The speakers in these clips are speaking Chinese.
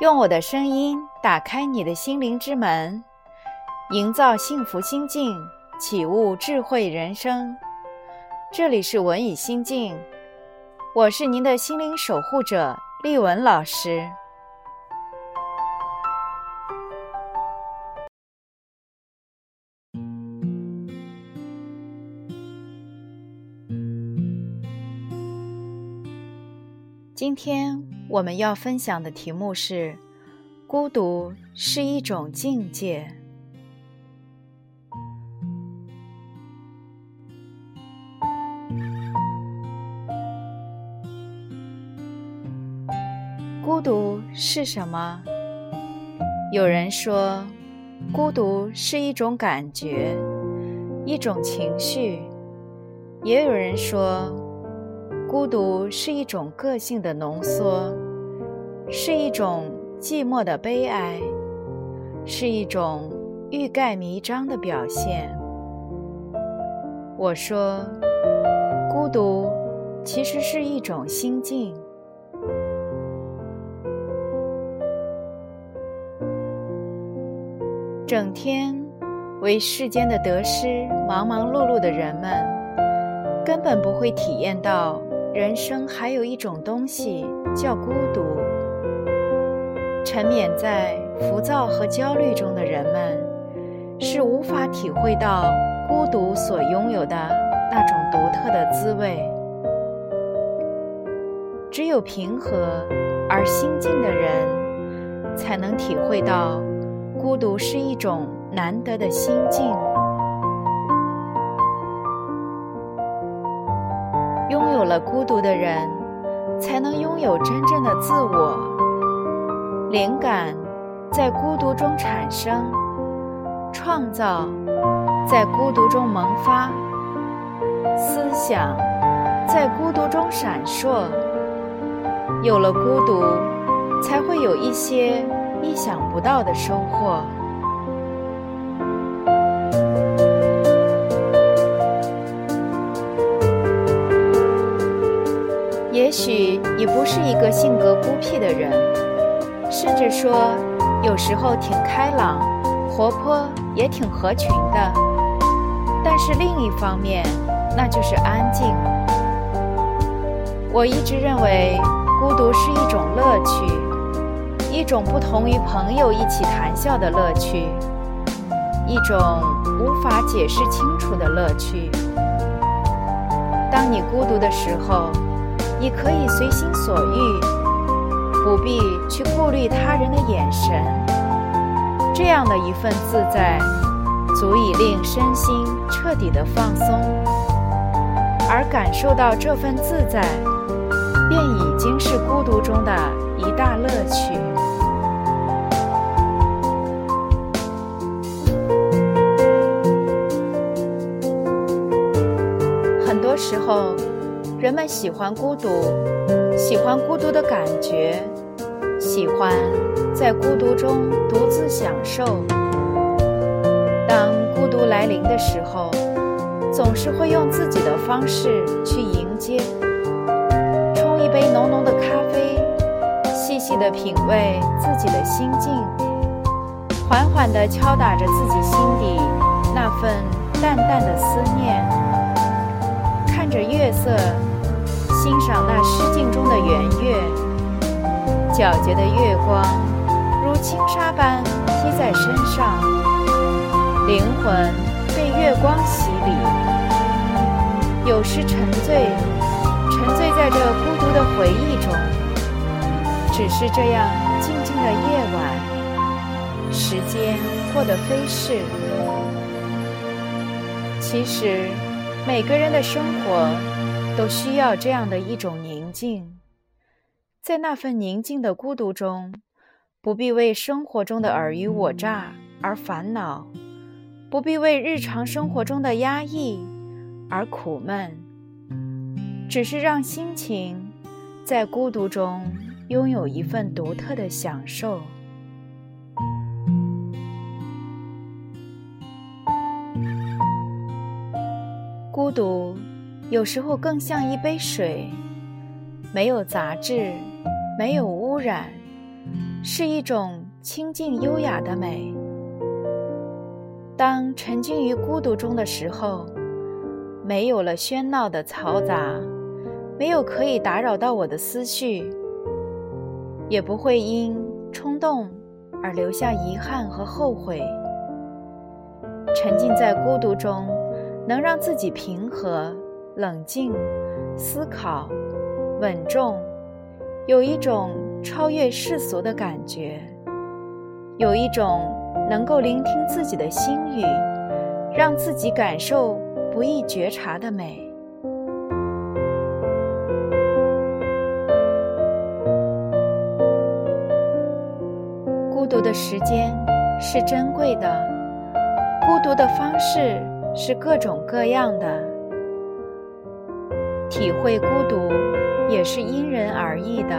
用我的声音打开你的心灵之门，营造幸福心境，启悟智慧人生。这里是文语心境，我是您的心灵守护者丽文老师。今天我们要分享的题目是：孤独是一种境界。孤独是什么？有人说，孤独是一种感觉，一种情绪；也有人说。孤独是一种个性的浓缩，是一种寂寞的悲哀，是一种欲盖弥彰的表现。我说，孤独其实是一种心境。整天为世间的得失忙忙碌碌的人们，根本不会体验到。人生还有一种东西叫孤独。沉湎在浮躁和焦虑中的人们，是无法体会到孤独所拥有的那种独特的滋味。只有平和而心静的人，才能体会到孤独是一种难得的心境。独的人，才能拥有真正的自我。灵感在孤独中产生，创造在孤独中萌发，思想在孤独中闪烁。有了孤独，才会有一些意想不到的收获。也许你不是一个性格孤僻的人，甚至说有时候挺开朗、活泼，也挺合群的。但是另一方面，那就是安静。我一直认为，孤独是一种乐趣，一种不同于朋友一起谈笑的乐趣，一种无法解释清楚的乐趣。当你孤独的时候。你可以随心所欲，不必去顾虑他人的眼神。这样的一份自在，足以令身心彻底的放松。而感受到这份自在，便已经是孤独中的一大乐趣。很多时候。人们喜欢孤独，喜欢孤独的感觉，喜欢在孤独中独自享受。当孤独来临的时候，总是会用自己的方式去迎接，冲一杯浓浓的咖啡，细细地品味自己的心境，缓缓地敲打着自己心底那份淡淡的思念，看着月色。欣赏那诗境中的圆月，皎洁的月光如轻纱般披在身上，灵魂被月光洗礼。有时沉醉，沉醉在这孤独的回忆中。只是这样静静的夜晚，时间过得飞逝。其实，每个人的生活。都需要这样的一种宁静，在那份宁静的孤独中，不必为生活中的尔虞我诈而烦恼，不必为日常生活中的压抑而苦闷，只是让心情在孤独中拥有一份独特的享受。孤独。有时候更像一杯水，没有杂质，没有污染，是一种清静优雅的美。当沉浸于孤独中的时候，没有了喧闹的嘈杂，没有可以打扰到我的思绪，也不会因冲动而留下遗憾和后悔。沉浸在孤独中，能让自己平和、冷静、思考、稳重，有一种超越世俗的感觉，有一种能够聆听自己的心语，让自己感受不易觉察的美。孤独的时间是珍贵的。孤独的方式是各种各样的，体会孤独也是因人而异的。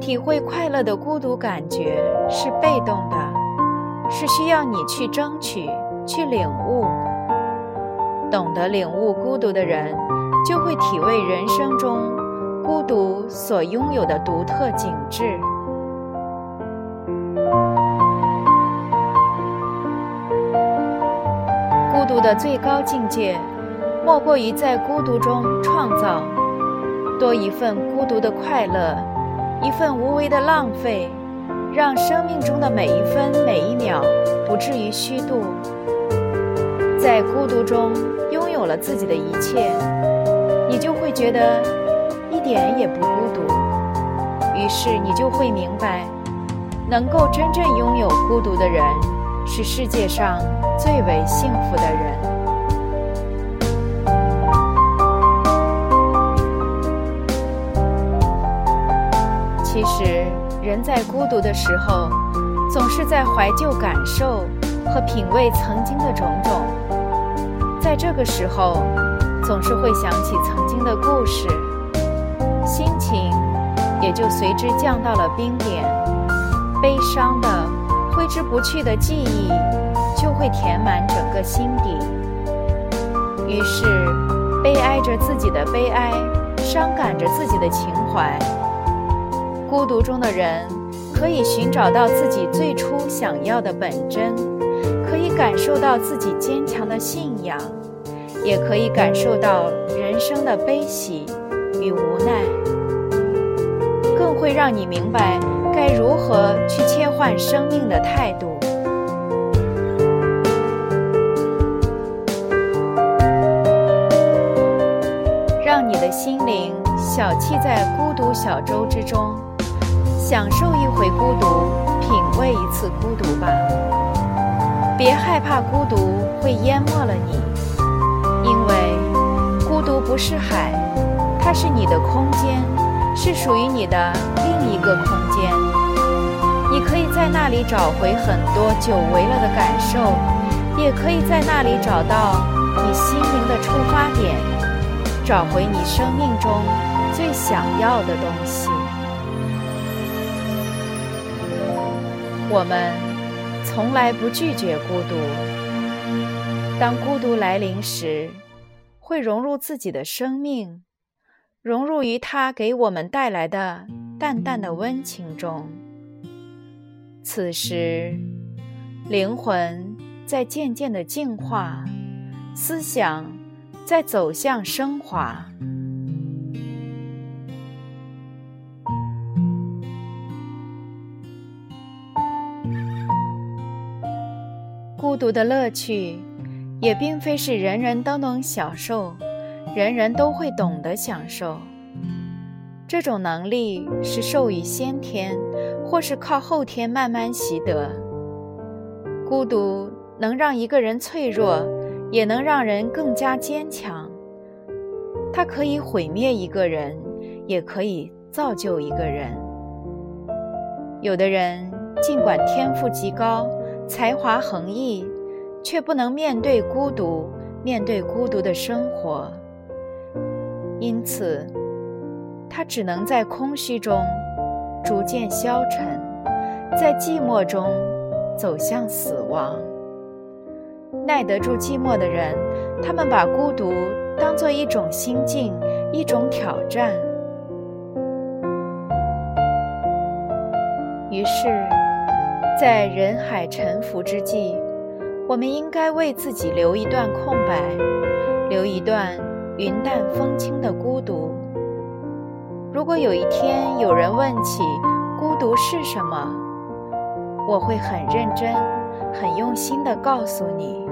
体会快乐的孤独感觉是被动的，是需要你去争取、去领悟。懂得领悟孤独的人，就会体味人生中孤独所拥有的独特景致。孤独的最高境界，莫过于在孤独中创造多一份孤独的快乐，一份无为的浪费，让生命中的每一分每一秒不至于虚度。在孤独中拥有了自己的一切，你就会觉得一点也不孤独。于是你就会明白，能够真正拥有孤独的人。是世界上最为幸福的人。其实，人在孤独的时候，总是在怀旧感受和品味曾经的种种。在这个时候，总是会想起曾经的故事，心情也就随之降到了冰点，悲伤的。挥之不去的记忆，就会填满整个心底。于是，悲哀着自己的悲哀，伤感着自己的情怀。孤独中的人，可以寻找到自己最初想要的本真，可以感受到自己坚强的信仰，也可以感受到人生的悲喜与无奈，更会让你明白。该如何去切换生命的态度？让你的心灵小憩在孤独小舟之中，享受一回孤独，品味一次孤独吧。别害怕孤独会淹没了你，因为孤独不是海，它是你的空间。是属于你的另一个空间，你可以在那里找回很多久违了的感受，也可以在那里找到你心灵的出发点，找回你生命中最想要的东西。我们从来不拒绝孤独，当孤独来临时，会融入自己的生命。融入于它给我们带来的淡淡的温情中。此时，灵魂在渐渐的净化，思想在走向升华。孤独的乐趣，也并非是人人都能享受。人人都会懂得享受，这种能力是授予先天，或是靠后天慢慢习得。孤独能让一个人脆弱，也能让人更加坚强。它可以毁灭一个人，也可以造就一个人。有的人尽管天赋极高，才华横溢，却不能面对孤独，面对孤独的生活。因此，他只能在空虚中逐渐消沉，在寂寞中走向死亡。耐得住寂寞的人，他们把孤独当做一种心境，一种挑战。于是，在人海沉浮之际，我们应该为自己留一段空白，留一段云淡风轻的孤独。如果有一天有人问起孤独是什么，我会很认真、很用心地告诉你：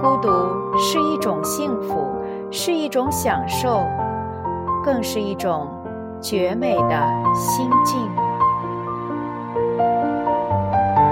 孤独是一种幸福，是一种享受，更是一种绝美的心境。